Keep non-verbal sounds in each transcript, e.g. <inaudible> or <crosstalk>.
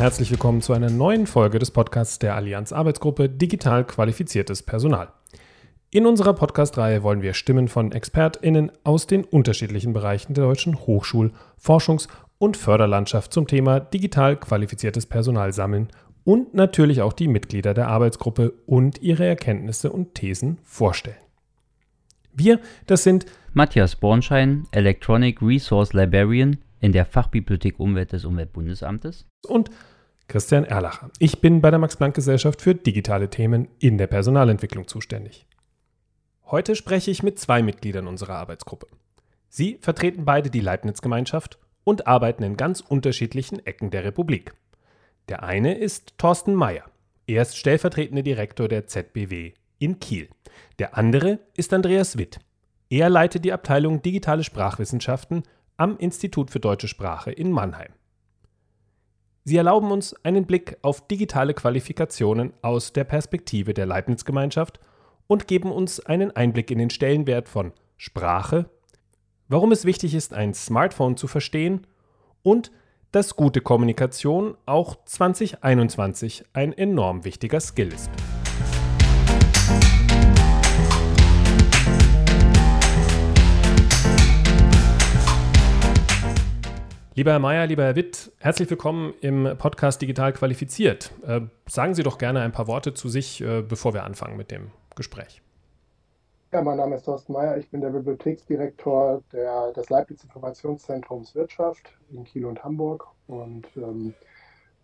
Herzlich willkommen zu einer neuen Folge des Podcasts der Allianz Arbeitsgruppe Digital qualifiziertes Personal. In unserer Podcast-Reihe wollen wir Stimmen von ExpertInnen aus den unterschiedlichen Bereichen der deutschen Hochschul-, Forschungs- und Förderlandschaft zum Thema digital qualifiziertes Personal sammeln und natürlich auch die Mitglieder der Arbeitsgruppe und ihre Erkenntnisse und Thesen vorstellen. Wir, das sind Matthias Bornschein, Electronic Resource Librarian in der Fachbibliothek Umwelt des Umweltbundesamtes und Christian Erlacher. Ich bin bei der Max-Planck-Gesellschaft für digitale Themen in der Personalentwicklung zuständig. Heute spreche ich mit zwei Mitgliedern unserer Arbeitsgruppe. Sie vertreten beide die Leibniz-Gemeinschaft und arbeiten in ganz unterschiedlichen Ecken der Republik. Der eine ist Thorsten Mayer. Er ist stellvertretender Direktor der ZBW in Kiel. Der andere ist Andreas Witt. Er leitet die Abteilung Digitale Sprachwissenschaften am Institut für deutsche Sprache in Mannheim. Sie erlauben uns einen Blick auf digitale Qualifikationen aus der Perspektive der Leibniz-Gemeinschaft und geben uns einen Einblick in den Stellenwert von Sprache, warum es wichtig ist, ein Smartphone zu verstehen und dass gute Kommunikation auch 2021 ein enorm wichtiger Skill ist. Lieber Herr Mayer, lieber Herr Witt, herzlich willkommen im Podcast Digital Qualifiziert. Äh, sagen Sie doch gerne ein paar Worte zu sich, äh, bevor wir anfangen mit dem Gespräch. Ja, mein Name ist Thorsten Mayer. Ich bin der Bibliotheksdirektor der, des Leibniz Informationszentrums Wirtschaft in Kiel und Hamburg und ähm,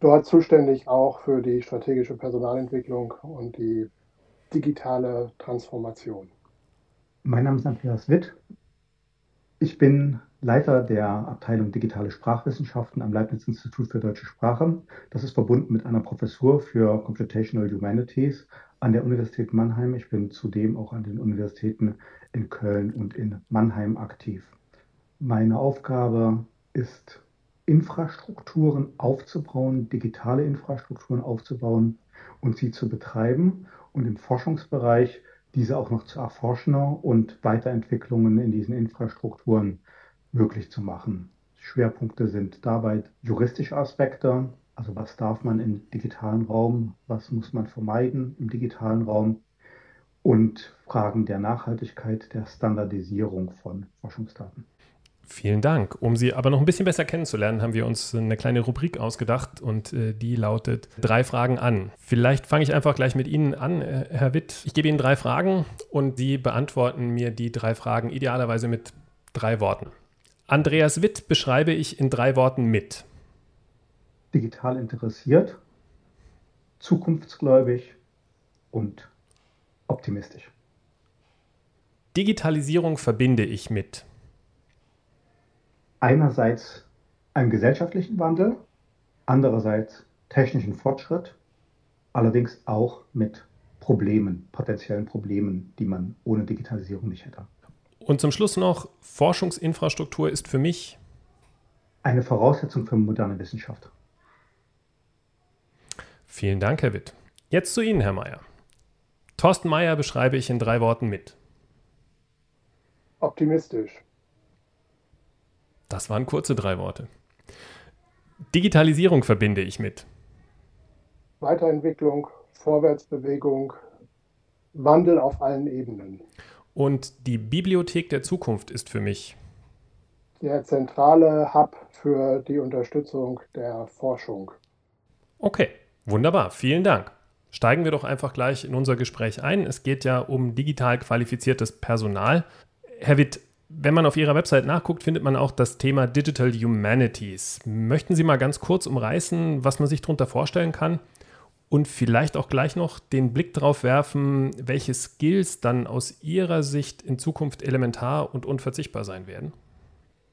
dort zuständig auch für die strategische Personalentwicklung und die digitale Transformation. Mein Name ist Andreas Witt. Ich bin Leiter der Abteilung Digitale Sprachwissenschaften am Leibniz Institut für deutsche Sprache. Das ist verbunden mit einer Professur für Computational Humanities an der Universität Mannheim. Ich bin zudem auch an den Universitäten in Köln und in Mannheim aktiv. Meine Aufgabe ist, Infrastrukturen aufzubauen, digitale Infrastrukturen aufzubauen und sie zu betreiben und im Forschungsbereich diese auch noch zu erforschen und Weiterentwicklungen in diesen Infrastrukturen möglich zu machen. Schwerpunkte sind dabei juristische Aspekte, also was darf man im digitalen Raum, was muss man vermeiden im digitalen Raum und Fragen der Nachhaltigkeit, der Standardisierung von Forschungsdaten. Vielen Dank. Um Sie aber noch ein bisschen besser kennenzulernen, haben wir uns eine kleine Rubrik ausgedacht und äh, die lautet drei Fragen an. Vielleicht fange ich einfach gleich mit Ihnen an, äh, Herr Witt. Ich gebe Ihnen drei Fragen und Sie beantworten mir die drei Fragen idealerweise mit drei Worten. Andreas Witt beschreibe ich in drei Worten mit digital interessiert, zukunftsgläubig und optimistisch. Digitalisierung verbinde ich mit einerseits einem gesellschaftlichen Wandel, andererseits technischen Fortschritt, allerdings auch mit Problemen, potenziellen Problemen, die man ohne Digitalisierung nicht hätte. Und zum Schluss noch, Forschungsinfrastruktur ist für mich eine Voraussetzung für moderne Wissenschaft. Vielen Dank, Herr Witt. Jetzt zu Ihnen, Herr Mayer. Thorsten Mayer beschreibe ich in drei Worten mit. Optimistisch. Das waren kurze drei Worte. Digitalisierung verbinde ich mit. Weiterentwicklung, Vorwärtsbewegung, Wandel auf allen Ebenen. Und die Bibliothek der Zukunft ist für mich der zentrale Hub für die Unterstützung der Forschung. Okay. Wunderbar, vielen Dank. Steigen wir doch einfach gleich in unser Gespräch ein. Es geht ja um digital qualifiziertes Personal. Herr Witt, wenn man auf Ihrer Website nachguckt, findet man auch das Thema Digital Humanities. Möchten Sie mal ganz kurz umreißen, was man sich darunter vorstellen kann? Und vielleicht auch gleich noch den Blick darauf werfen, welche Skills dann aus Ihrer Sicht in Zukunft elementar und unverzichtbar sein werden?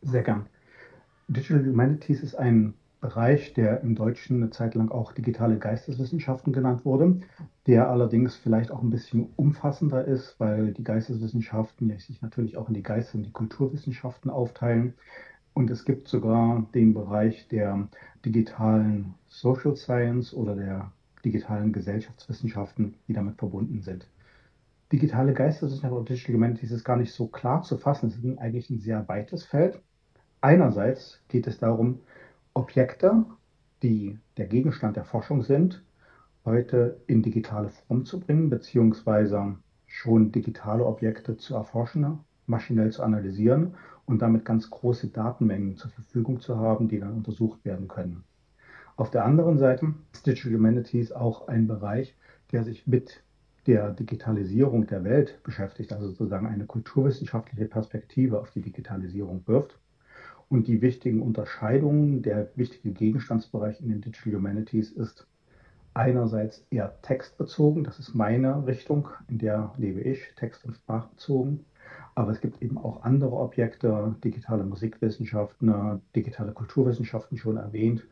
Sehr gern. Digital Humanities ist ein Bereich, der im Deutschen eine Zeit lang auch digitale Geisteswissenschaften genannt wurde, der allerdings vielleicht auch ein bisschen umfassender ist, weil die Geisteswissenschaften sich natürlich auch in die Geistes- und die Kulturwissenschaften aufteilen. Und es gibt sogar den Bereich der digitalen Social Science oder der digitalen Gesellschaftswissenschaften, die damit verbunden sind. Digitale Geisteswissenschaften und Digital Humanities ist gar nicht so klar zu fassen. Es ist eigentlich ein sehr weites Feld. Einerseits geht es darum, Objekte, die der Gegenstand der Forschung sind, heute in digitale Form zu bringen, beziehungsweise schon digitale Objekte zu erforschen, maschinell zu analysieren und damit ganz große Datenmengen zur Verfügung zu haben, die dann untersucht werden können. Auf der anderen Seite ist Digital Humanities auch ein Bereich, der sich mit der Digitalisierung der Welt beschäftigt, also sozusagen eine kulturwissenschaftliche Perspektive auf die Digitalisierung wirft und die wichtigen Unterscheidungen, der wichtige Gegenstandsbereich in den Digital Humanities ist einerseits eher textbezogen, das ist meine Richtung, in der lebe ich, text- und sprachbezogen. Aber es gibt eben auch andere Objekte, digitale Musikwissenschaften, digitale Kulturwissenschaften schon erwähnt.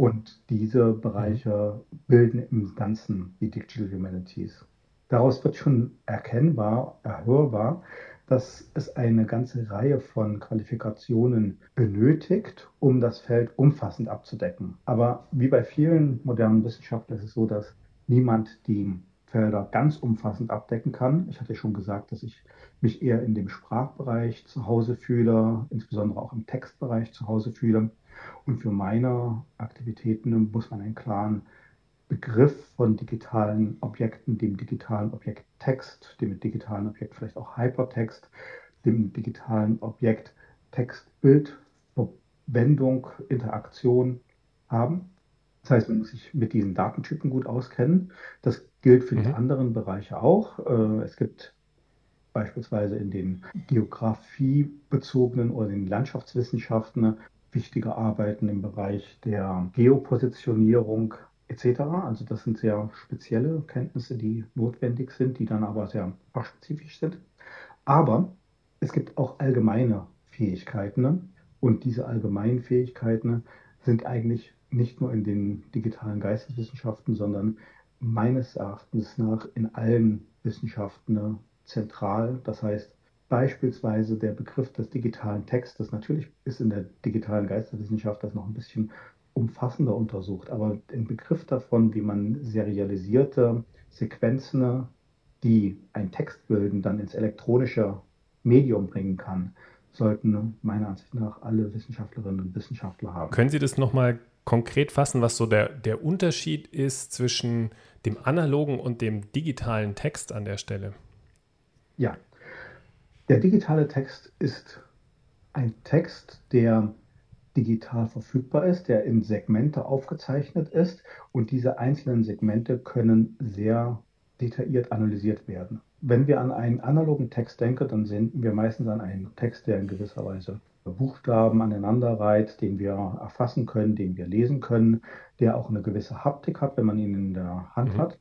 Und diese Bereiche bilden im Ganzen die Digital Humanities. Daraus wird schon erkennbar, erhörbar, dass es eine ganze Reihe von Qualifikationen benötigt, um das Feld umfassend abzudecken. Aber wie bei vielen modernen Wissenschaftlern ist es so, dass niemand die Felder ganz umfassend abdecken kann. Ich hatte schon gesagt, dass ich mich eher in dem Sprachbereich zu Hause fühle, insbesondere auch im Textbereich zu Hause fühle. Und für meine Aktivitäten muss man einen klaren Begriff von digitalen Objekten, dem digitalen Objekt Text, dem digitalen Objekt vielleicht auch Hypertext, dem digitalen Objekt Text-Bild, Verwendung, Interaktion haben. Das heißt, man muss sich mit diesen Datentypen gut auskennen. Das gilt für mhm. die anderen Bereiche auch. Äh, es gibt beispielsweise in den geografiebezogenen oder den Landschaftswissenschaften wichtige Arbeiten im Bereich der Geopositionierung, etc. Also das sind sehr spezielle Kenntnisse, die notwendig sind, die dann aber sehr fachspezifisch sind. Aber es gibt auch allgemeine Fähigkeiten und diese allgemeinen Fähigkeiten sind eigentlich nicht nur in den digitalen Geisteswissenschaften, sondern meines Erachtens nach in allen Wissenschaften zentral. Das heißt, beispielsweise der Begriff des digitalen Textes. Natürlich ist in der digitalen Geisteswissenschaft das noch ein bisschen umfassender untersucht, aber den Begriff davon, wie man serialisierte Sequenzen, die einen Text bilden, dann ins elektronische Medium bringen kann, sollten meiner Ansicht nach alle Wissenschaftlerinnen und Wissenschaftler haben. Können Sie das nochmal konkret fassen, was so der, der Unterschied ist zwischen dem analogen und dem digitalen Text an der Stelle? Ja, der digitale Text ist ein Text, der digital verfügbar ist, der in Segmente aufgezeichnet ist und diese einzelnen Segmente können sehr detailliert analysiert werden. Wenn wir an einen analogen Text denken, dann senden wir meistens an einen Text, der in gewisser Weise Buchstaben aneinander reiht, den wir erfassen können, den wir lesen können, der auch eine gewisse Haptik hat, wenn man ihn in der Hand mhm. hat.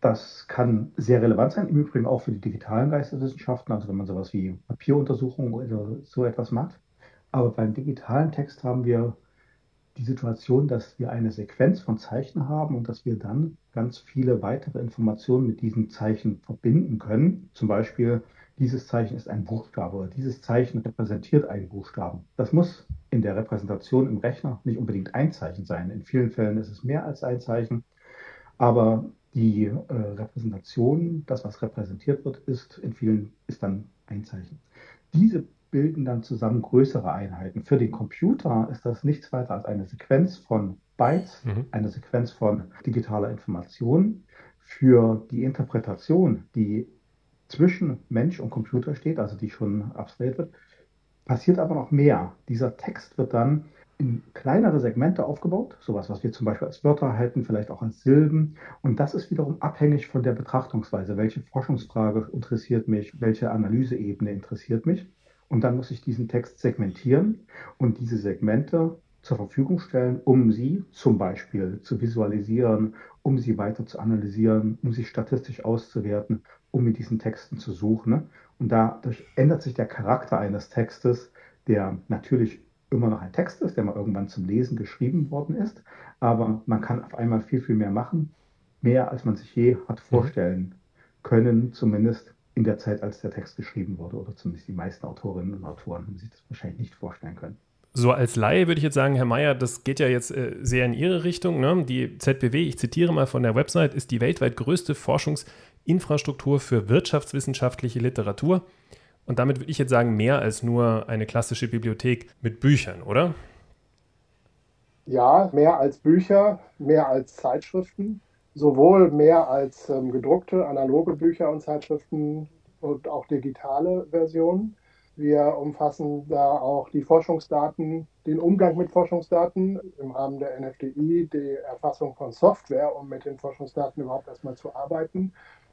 Das kann sehr relevant sein, im Übrigen auch für die digitalen Geisteswissenschaften, also wenn man sowas wie Papieruntersuchungen oder so etwas macht. Aber beim digitalen Text haben wir die Situation, dass wir eine Sequenz von Zeichen haben und dass wir dann ganz viele weitere Informationen mit diesen Zeichen verbinden können. Zum Beispiel, dieses Zeichen ist ein Buchstabe oder dieses Zeichen repräsentiert einen Buchstaben. Das muss in der Repräsentation im Rechner nicht unbedingt ein Zeichen sein. In vielen Fällen ist es mehr als ein Zeichen. Aber die äh, Repräsentation, das, was repräsentiert wird, ist in vielen, ist dann ein Zeichen. Diese bilden dann zusammen größere Einheiten. Für den Computer ist das nichts weiter als eine Sequenz von Bytes, mhm. eine Sequenz von digitaler Information. Für die Interpretation, die zwischen Mensch und Computer steht, also die schon abstrahiert wird, passiert aber noch mehr. Dieser Text wird dann in kleinere Segmente aufgebaut, sowas, was wir zum Beispiel als Wörter halten, vielleicht auch als Silben. Und das ist wiederum abhängig von der Betrachtungsweise. Welche Forschungsfrage interessiert mich? Welche Analyseebene interessiert mich? Und dann muss ich diesen Text segmentieren und diese Segmente zur Verfügung stellen, um sie zum Beispiel zu visualisieren, um sie weiter zu analysieren, um sie statistisch auszuwerten, um mit diesen Texten zu suchen. Und dadurch ändert sich der Charakter eines Textes, der natürlich immer noch ein Text ist, der mal irgendwann zum Lesen geschrieben worden ist, aber man kann auf einmal viel, viel mehr machen, mehr als man sich je hat mhm. vorstellen können, zumindest in der Zeit, als der Text geschrieben wurde, oder zumindest die meisten Autorinnen und Autoren haben sich das wahrscheinlich nicht vorstellen können. So als Laie würde ich jetzt sagen, Herr Mayer, das geht ja jetzt äh, sehr in Ihre Richtung. Ne? Die ZBW, ich zitiere mal von der Website, ist die weltweit größte Forschungsinfrastruktur für wirtschaftswissenschaftliche Literatur. Und damit würde ich jetzt sagen, mehr als nur eine klassische Bibliothek mit Büchern, oder? Ja, mehr als Bücher, mehr als Zeitschriften, sowohl mehr als ähm, gedruckte, analoge Bücher und Zeitschriften und auch digitale Versionen. Wir umfassen da auch die Forschungsdaten, den Umgang mit Forschungsdaten im Rahmen der NFDI, die Erfassung von Software, um mit den Forschungsdaten überhaupt erstmal zu arbeiten.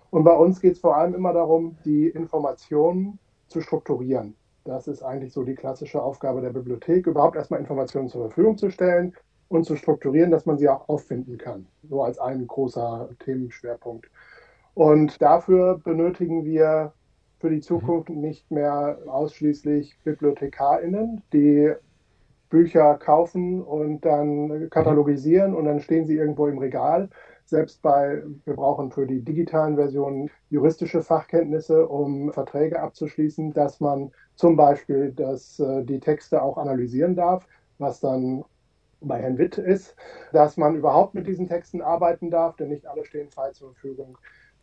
Und bei uns geht es vor allem immer darum, die Informationen zu strukturieren. Das ist eigentlich so die klassische Aufgabe der Bibliothek, überhaupt erstmal Informationen zur Verfügung zu stellen und zu strukturieren, dass man sie auch auffinden kann. So als ein großer Themenschwerpunkt. Und dafür benötigen wir für die Zukunft nicht mehr ausschließlich BibliothekarInnen, die Bücher kaufen und dann katalogisieren und dann stehen sie irgendwo im Regal. Selbst bei, wir brauchen für die digitalen Versionen juristische Fachkenntnisse, um Verträge abzuschließen, dass man zum Beispiel dass, äh, die Texte auch analysieren darf, was dann bei Herrn Witt ist, dass man überhaupt mit diesen Texten arbeiten darf, denn nicht alle stehen frei zur Verfügung.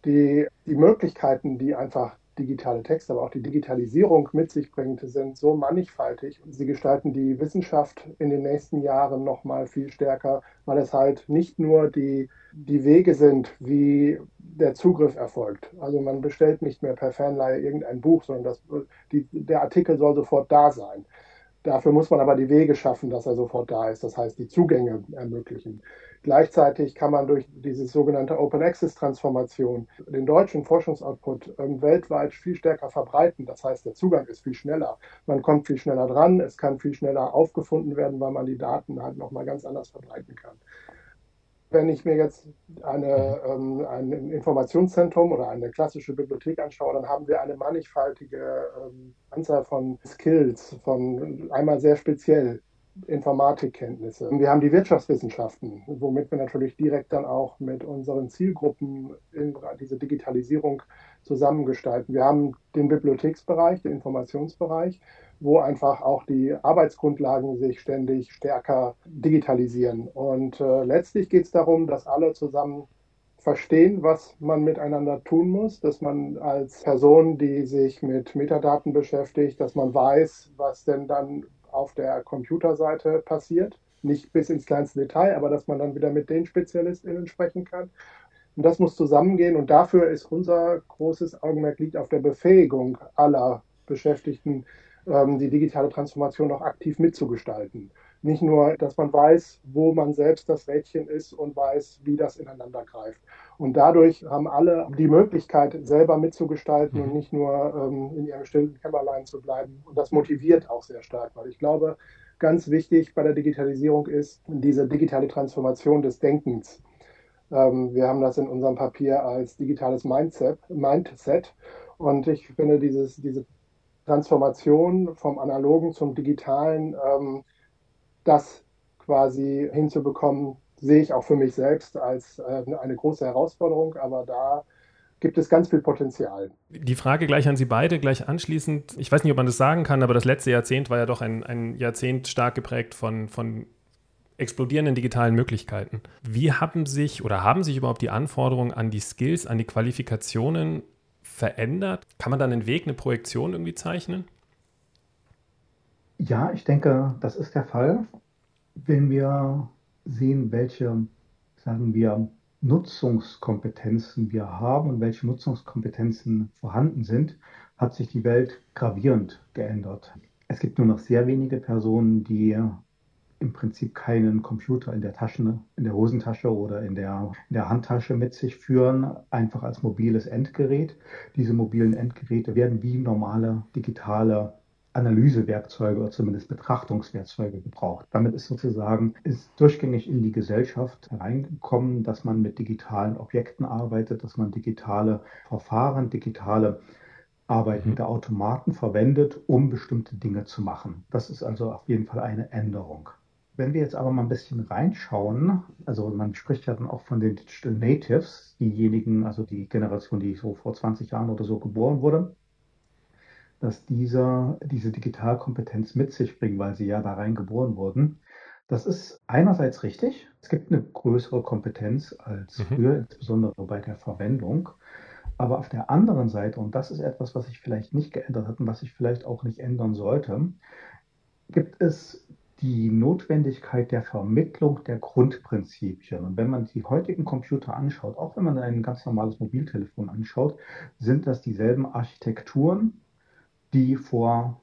Die, die Möglichkeiten, die einfach digitale Text, aber auch die Digitalisierung mit sich bringt, sind so mannigfaltig. Sie gestalten die Wissenschaft in den nächsten Jahren noch mal viel stärker, weil es halt nicht nur die, die Wege sind, wie der Zugriff erfolgt. Also man bestellt nicht mehr per Fanleihe irgendein Buch, sondern das, die, der Artikel soll sofort da sein. Dafür muss man aber die Wege schaffen, dass er sofort da ist. Das heißt, die Zugänge ermöglichen. Gleichzeitig kann man durch diese sogenannte Open Access Transformation den deutschen Forschungsoutput ähm, weltweit viel stärker verbreiten. Das heißt, der Zugang ist viel schneller. Man kommt viel schneller dran. Es kann viel schneller aufgefunden werden, weil man die Daten halt nochmal ganz anders verbreiten kann wenn ich mir jetzt eine, ähm, ein Informationszentrum oder eine klassische Bibliothek anschaue, dann haben wir eine mannigfaltige ähm, Anzahl von Skills, von einmal sehr speziell Informatikkenntnisse. Wir haben die Wirtschaftswissenschaften, womit wir natürlich direkt dann auch mit unseren Zielgruppen diese Digitalisierung zusammengestalten. Wir haben den Bibliotheksbereich, den Informationsbereich wo einfach auch die Arbeitsgrundlagen sich ständig stärker digitalisieren. Und äh, letztlich geht es darum, dass alle zusammen verstehen, was man miteinander tun muss, dass man als Person, die sich mit Metadaten beschäftigt, dass man weiß, was denn dann auf der Computerseite passiert. Nicht bis ins kleinste Detail, aber dass man dann wieder mit den SpezialistInnen sprechen kann. Und das muss zusammengehen. Und dafür ist unser großes Augenmerk liegt auf der Befähigung aller Beschäftigten, ähm, die digitale Transformation auch aktiv mitzugestalten. Nicht nur, dass man weiß, wo man selbst das Rädchen ist und weiß, wie das ineinander greift. Und dadurch haben alle die Möglichkeit, selber mitzugestalten mhm. und nicht nur ähm, in ihrem stillen Kämmerlein zu bleiben. Und das motiviert auch sehr stark, weil ich glaube, ganz wichtig bei der Digitalisierung ist diese digitale Transformation des Denkens. Ähm, wir haben das in unserem Papier als digitales Mindset. Mindset. Und ich finde, dieses, diese Transformation vom Analogen zum Digitalen, ähm, das quasi hinzubekommen, sehe ich auch für mich selbst als äh, eine große Herausforderung, aber da gibt es ganz viel Potenzial. Die Frage gleich an Sie beide, gleich anschließend. Ich weiß nicht, ob man das sagen kann, aber das letzte Jahrzehnt war ja doch ein, ein Jahrzehnt stark geprägt von, von explodierenden digitalen Möglichkeiten. Wie haben sich oder haben sich überhaupt die Anforderungen an die Skills, an die Qualifikationen verändert? Kann man dann einen Weg, eine Projektion irgendwie zeichnen? Ja, ich denke, das ist der Fall. Wenn wir sehen, welche, sagen wir, Nutzungskompetenzen wir haben und welche Nutzungskompetenzen vorhanden sind, hat sich die Welt gravierend geändert. Es gibt nur noch sehr wenige Personen, die im Prinzip keinen Computer in der Tasche, in der Hosentasche oder in der, in der Handtasche mit sich führen, einfach als mobiles Endgerät. Diese mobilen Endgeräte werden wie normale digitale Analysewerkzeuge oder zumindest Betrachtungswerkzeuge gebraucht. Damit ist sozusagen ist durchgängig in die Gesellschaft hereingekommen, dass man mit digitalen Objekten arbeitet, dass man digitale Verfahren, digitale Arbeit mit mhm. der Automaten verwendet, um bestimmte Dinge zu machen. Das ist also auf jeden Fall eine Änderung. Wenn wir jetzt aber mal ein bisschen reinschauen, also man spricht ja dann auch von den Digital Natives, diejenigen, also die Generation, die so vor 20 Jahren oder so geboren wurde, dass diese, diese Digitalkompetenz mit sich bringen, weil sie ja da rein geboren wurden. Das ist einerseits richtig. Es gibt eine größere Kompetenz als mhm. früher, insbesondere bei der Verwendung. Aber auf der anderen Seite, und das ist etwas, was sich vielleicht nicht geändert hat und was sich vielleicht auch nicht ändern sollte, gibt es die Notwendigkeit der Vermittlung der Grundprinzipien. Und wenn man die heutigen Computer anschaut, auch wenn man ein ganz normales Mobiltelefon anschaut, sind das dieselben Architekturen, die vor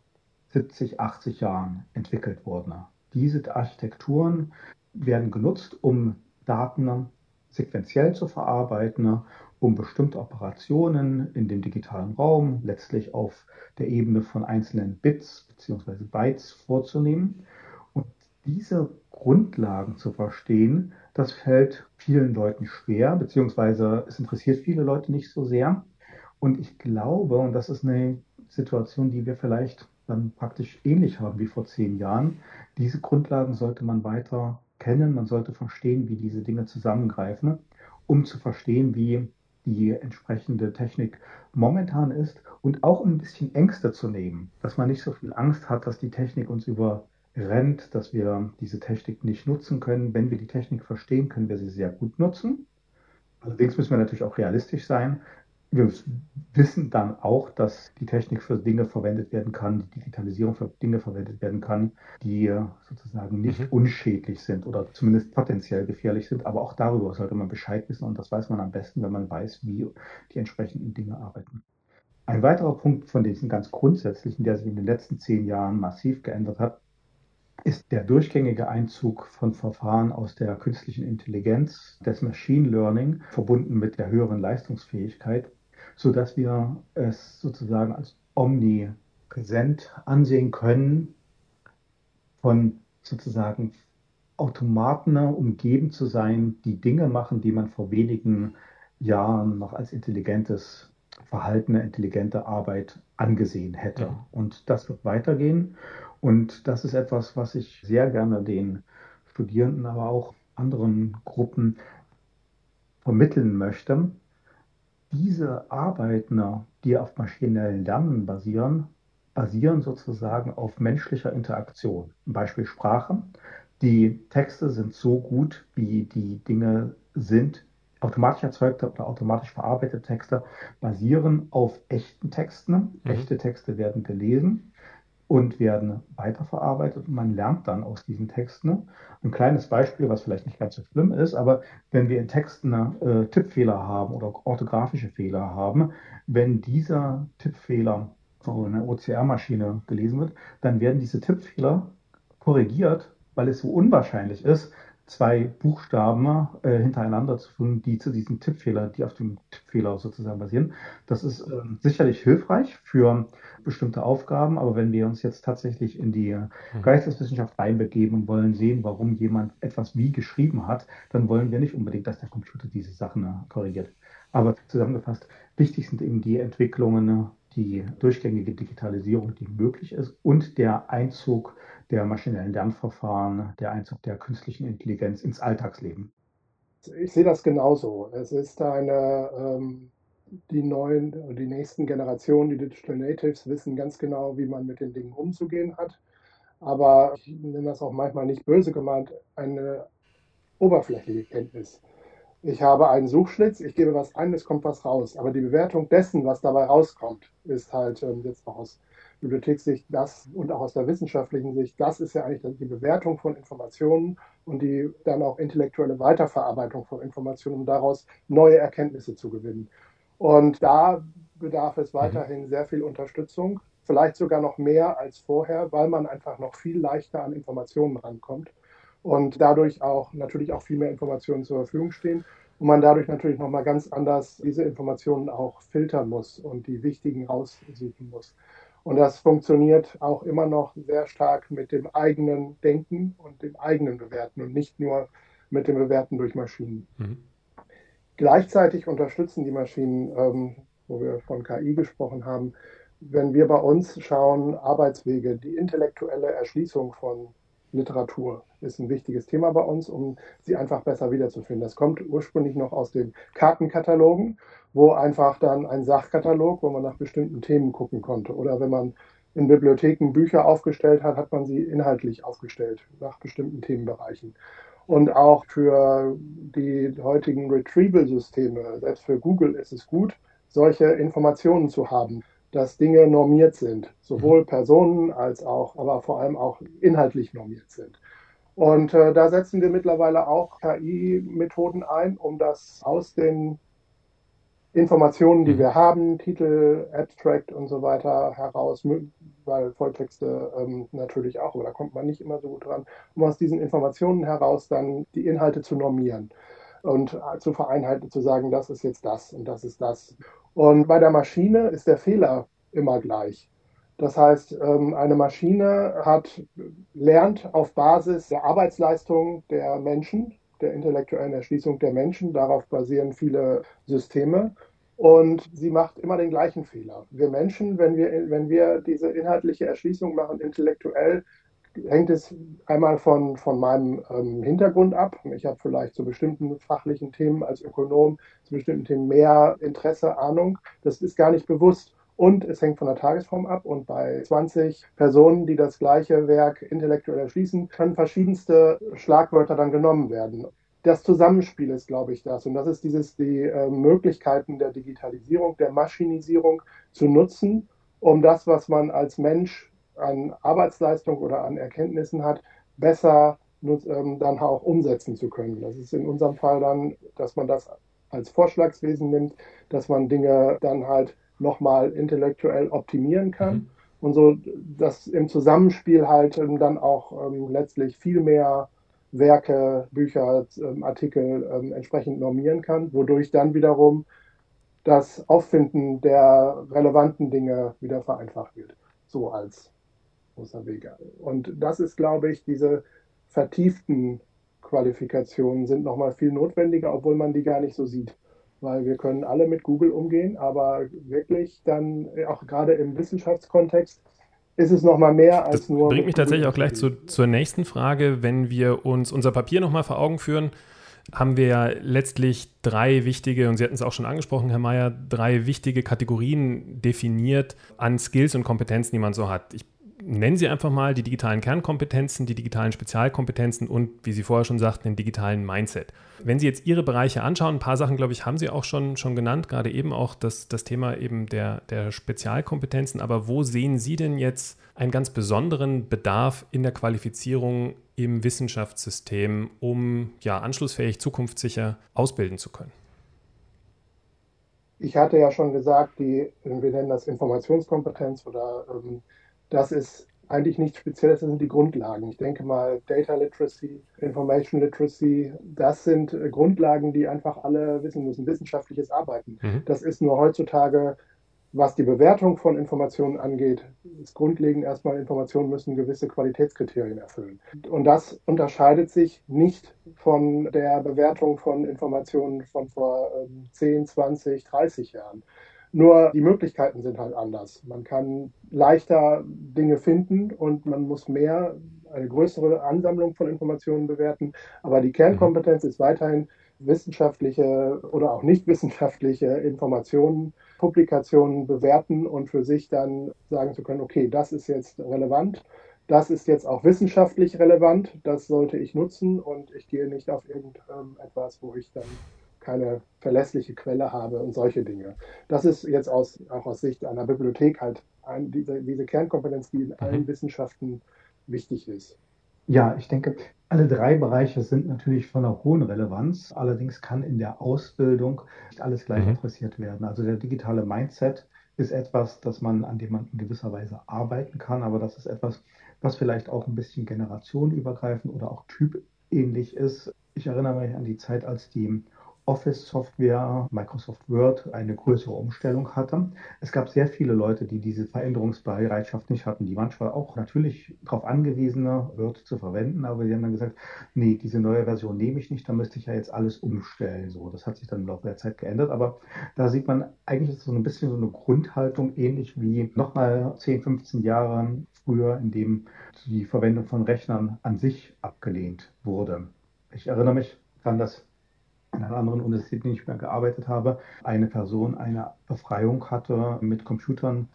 70, 80 Jahren entwickelt wurden. Diese Architekturen werden genutzt, um Daten sequenziell zu verarbeiten, um bestimmte Operationen in dem digitalen Raum letztlich auf der Ebene von einzelnen Bits bzw. Bytes vorzunehmen. Und diese Grundlagen zu verstehen, das fällt vielen Leuten schwer, beziehungsweise es interessiert viele Leute nicht so sehr. Und ich glaube, und das ist eine Situation, die wir vielleicht dann praktisch ähnlich haben wie vor zehn Jahren, diese Grundlagen sollte man weiter kennen, man sollte verstehen, wie diese Dinge zusammengreifen, um zu verstehen, wie die entsprechende Technik momentan ist und auch um ein bisschen Ängste zu nehmen, dass man nicht so viel Angst hat, dass die Technik uns überrennt, dass wir diese Technik nicht nutzen können. Wenn wir die Technik verstehen, können wir sie sehr gut nutzen. Allerdings müssen wir natürlich auch realistisch sein wir wissen dann auch, dass die Technik für Dinge verwendet werden kann, die Digitalisierung für Dinge verwendet werden kann, die sozusagen nicht mhm. unschädlich sind oder zumindest potenziell gefährlich sind. Aber auch darüber sollte man Bescheid wissen und das weiß man am besten, wenn man weiß, wie die entsprechenden Dinge arbeiten. Ein weiterer Punkt von diesen ganz grundsätzlichen, der sich in den letzten zehn Jahren massiv geändert hat, ist der durchgängige Einzug von Verfahren aus der künstlichen Intelligenz, des Machine Learning, verbunden mit der höheren Leistungsfähigkeit sodass wir es sozusagen als omnipräsent ansehen können, von sozusagen Automaten umgeben zu sein, die Dinge machen, die man vor wenigen Jahren noch als intelligentes Verhalten, intelligente Arbeit angesehen hätte. Ja. Und das wird weitergehen. Und das ist etwas, was ich sehr gerne den Studierenden, aber auch anderen Gruppen vermitteln möchte, diese Arbeiten, die auf maschinellen Lernen basieren, basieren sozusagen auf menschlicher Interaktion. Beispiel Sprache. Die Texte sind so gut, wie die Dinge sind. Automatisch erzeugte oder automatisch verarbeitete Texte basieren auf echten Texten. Mhm. Echte Texte werden gelesen und werden weiterverarbeitet und man lernt dann aus diesen Texten. Ein kleines Beispiel, was vielleicht nicht ganz so schlimm ist, aber wenn wir in Texten äh, Tippfehler haben oder orthografische Fehler haben, wenn dieser Tippfehler von einer OCR-Maschine gelesen wird, dann werden diese Tippfehler korrigiert, weil es so unwahrscheinlich ist, zwei Buchstaben äh, hintereinander zu finden, die zu diesem Tippfehler, die auf dem Tippfehler sozusagen basieren. Das ist äh, sicherlich hilfreich für bestimmte Aufgaben, aber wenn wir uns jetzt tatsächlich in die mhm. Geisteswissenschaft reinbegeben und wollen sehen, warum jemand etwas wie geschrieben hat, dann wollen wir nicht unbedingt, dass der Computer diese Sachen äh, korrigiert. Aber zusammengefasst, wichtig sind eben die Entwicklungen, die durchgängige Digitalisierung, die möglich ist und der Einzug der maschinellen Lernverfahren, der Einzug der künstlichen Intelligenz ins Alltagsleben. Ich sehe das genauso. Es ist eine, ähm, die neuen, die nächsten Generationen, die Digital Natives wissen ganz genau, wie man mit den Dingen umzugehen hat. Aber ich nenne das auch manchmal nicht böse gemeint, eine oberflächliche Kenntnis. Ich habe einen Suchschlitz, ich gebe was ein, es kommt was raus. Aber die Bewertung dessen, was dabei rauskommt, ist halt ähm, jetzt auch aus Bibliothekssicht das und auch aus der wissenschaftlichen Sicht, das ist ja eigentlich die Bewertung von Informationen und die dann auch intellektuelle Weiterverarbeitung von Informationen, um daraus neue Erkenntnisse zu gewinnen. Und da bedarf es mhm. weiterhin sehr viel Unterstützung, vielleicht sogar noch mehr als vorher, weil man einfach noch viel leichter an Informationen rankommt und dadurch auch natürlich auch viel mehr Informationen zur Verfügung stehen und man dadurch natürlich nochmal ganz anders diese Informationen auch filtern muss und die wichtigen raussuchen muss. Und das funktioniert auch immer noch sehr stark mit dem eigenen Denken und dem eigenen Bewerten und nicht nur mit dem Bewerten durch Maschinen. Mhm. Gleichzeitig unterstützen die Maschinen, ähm, wo wir von KI gesprochen haben, wenn wir bei uns schauen, Arbeitswege, die intellektuelle Erschließung von Literatur ist ein wichtiges Thema bei uns, um sie einfach besser wiederzufinden. Das kommt ursprünglich noch aus den Kartenkatalogen, wo einfach dann ein Sachkatalog, wo man nach bestimmten Themen gucken konnte. Oder wenn man in Bibliotheken Bücher aufgestellt hat, hat man sie inhaltlich aufgestellt nach bestimmten Themenbereichen. Und auch für die heutigen Retrieval-Systeme, selbst für Google ist es gut, solche Informationen zu haben. Dass Dinge normiert sind, sowohl Personen als auch, aber vor allem auch inhaltlich normiert sind. Und äh, da setzen wir mittlerweile auch KI-Methoden ein, um das aus den Informationen, die mhm. wir haben, Titel, Abstract und so weiter heraus, weil Volltexte ähm, natürlich auch, aber da kommt man nicht immer so gut dran, um aus diesen Informationen heraus dann die Inhalte zu normieren und zu vereinhalten, zu sagen, das ist jetzt das und das ist das. Und bei der Maschine ist der Fehler immer gleich. Das heißt, ähm, eine Maschine hat, lernt auf Basis der Arbeitsleistung der Menschen, der intellektuellen Erschließung der Menschen. Darauf basieren viele Systeme. Und sie macht immer den gleichen Fehler. Wir Menschen, wenn wir, wenn wir diese inhaltliche Erschließung machen, intellektuell, hängt es einmal von, von meinem ähm, Hintergrund ab. Ich habe vielleicht zu bestimmten fachlichen Themen als Ökonom, zu bestimmten Themen mehr Interesse, Ahnung. Das ist gar nicht bewusst. Und es hängt von der Tagesform ab. Und bei 20 Personen, die das gleiche Werk intellektuell erschließen, können verschiedenste Schlagwörter dann genommen werden. Das Zusammenspiel ist, glaube ich, das. Und das ist dieses, die äh, Möglichkeiten der Digitalisierung, der Maschinisierung zu nutzen, um das, was man als Mensch an Arbeitsleistung oder an Erkenntnissen hat, besser ähm, dann auch umsetzen zu können. Das ist in unserem Fall dann, dass man das als Vorschlagswesen nimmt, dass man Dinge dann halt nochmal intellektuell optimieren kann. Mhm. Und so, dass im Zusammenspiel halt ähm, dann auch ähm, letztlich viel mehr Werke, Bücher, Artikel entsprechend normieren kann, wodurch dann wiederum das Auffinden der relevanten Dinge wieder vereinfacht wird. So als großer Weg. Und das ist, glaube ich, diese vertieften Qualifikationen sind nochmal viel notwendiger, obwohl man die gar nicht so sieht weil wir können alle mit Google umgehen, aber wirklich dann auch gerade im Wissenschaftskontext ist es nochmal mehr als das nur. Bringt mich tatsächlich auch gleich zu, zur nächsten Frage. Wenn wir uns unser Papier nochmal vor Augen führen, haben wir ja letztlich drei wichtige, und Sie hatten es auch schon angesprochen, Herr Mayer, drei wichtige Kategorien definiert an Skills und Kompetenzen, die man so hat. Ich nennen Sie einfach mal die digitalen Kernkompetenzen, die digitalen Spezialkompetenzen und, wie Sie vorher schon sagten, den digitalen Mindset. Wenn Sie jetzt Ihre Bereiche anschauen, ein paar Sachen, glaube ich, haben Sie auch schon, schon genannt, gerade eben auch das, das Thema eben der, der Spezialkompetenzen. Aber wo sehen Sie denn jetzt einen ganz besonderen Bedarf in der Qualifizierung im Wissenschaftssystem, um ja anschlussfähig, zukunftssicher ausbilden zu können? Ich hatte ja schon gesagt, die, wir nennen das Informationskompetenz oder ähm, das ist eigentlich nichts Spezielles, das sind die Grundlagen. Ich denke mal, Data Literacy, Information Literacy, das sind äh, Grundlagen, die einfach alle wissen müssen. Wissenschaftliches Arbeiten. Mhm. Das ist nur heutzutage, was die Bewertung von Informationen angeht, ist grundlegend erstmal, Informationen müssen gewisse Qualitätskriterien erfüllen. Und das unterscheidet sich nicht von der Bewertung von Informationen von vor 10, 20, 30 Jahren. Nur die Möglichkeiten sind halt anders. Man kann leichter Dinge finden und man muss mehr, eine größere Ansammlung von Informationen bewerten. Aber die Kernkompetenz ist weiterhin wissenschaftliche oder auch nicht wissenschaftliche Informationen, Publikationen bewerten und für sich dann sagen zu können, okay, das ist jetzt relevant, das ist jetzt auch wissenschaftlich relevant, das sollte ich nutzen und ich gehe nicht auf irgendetwas, wo ich dann keine verlässliche Quelle habe und solche Dinge. Das ist jetzt aus, auch aus Sicht einer Bibliothek halt ein, diese, diese Kernkompetenz, die in mhm. allen Wissenschaften wichtig ist. Ja, ich denke, alle drei Bereiche sind natürlich von einer hohen Relevanz. Allerdings kann in der Ausbildung nicht alles gleich mhm. adressiert werden. Also der digitale Mindset ist etwas, das man, an dem man in gewisser Weise arbeiten kann, aber das ist etwas, was vielleicht auch ein bisschen generationenübergreifend oder auch typähnlich ist. Ich erinnere mich an die Zeit, als die Office-Software, Microsoft Word, eine größere Umstellung hatte. Es gab sehr viele Leute, die diese Veränderungsbereitschaft nicht hatten. Die zwar auch natürlich darauf angewiesen, Word zu verwenden, aber die haben dann gesagt, nee, diese neue Version nehme ich nicht, da müsste ich ja jetzt alles umstellen. So, das hat sich dann im Laufe der Zeit geändert, aber da sieht man eigentlich so ein bisschen so eine Grundhaltung, ähnlich wie nochmal 10, 15 Jahre früher, in dem die Verwendung von Rechnern an sich abgelehnt wurde. Ich erinnere mich daran, dass in einer anderen Universität, in der ich mehr gearbeitet habe, eine Person eine Befreiung hatte, mit Computern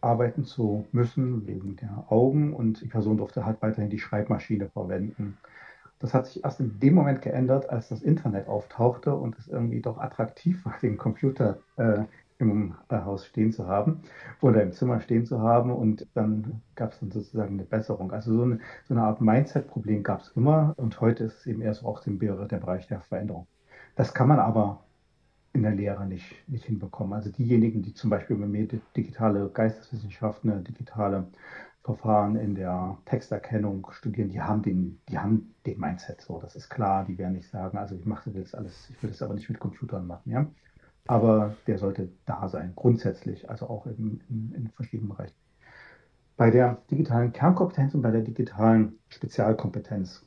arbeiten zu müssen wegen der Augen und die Person durfte halt weiterhin die Schreibmaschine verwenden. Das hat sich erst in dem Moment geändert, als das Internet auftauchte und es irgendwie doch attraktiv war, den Computer äh, im Haus stehen zu haben oder im Zimmer stehen zu haben und dann gab es dann sozusagen eine Besserung. Also so eine, so eine Art Mindset-Problem gab es immer und heute ist es eben erst auch der Bereich der Veränderung. Das kann man aber in der Lehre nicht, nicht hinbekommen. Also diejenigen, die zum Beispiel bei mir digitale Geisteswissenschaften, digitale Verfahren in der Texterkennung studieren, die haben den, die haben den Mindset so, das ist klar, die werden nicht sagen, also ich mache das alles, ich will das aber nicht mit Computern machen, ja. Aber der sollte da sein, grundsätzlich, also auch in, in, in verschiedenen Bereichen. Bei der digitalen Kernkompetenz und bei der digitalen Spezialkompetenz.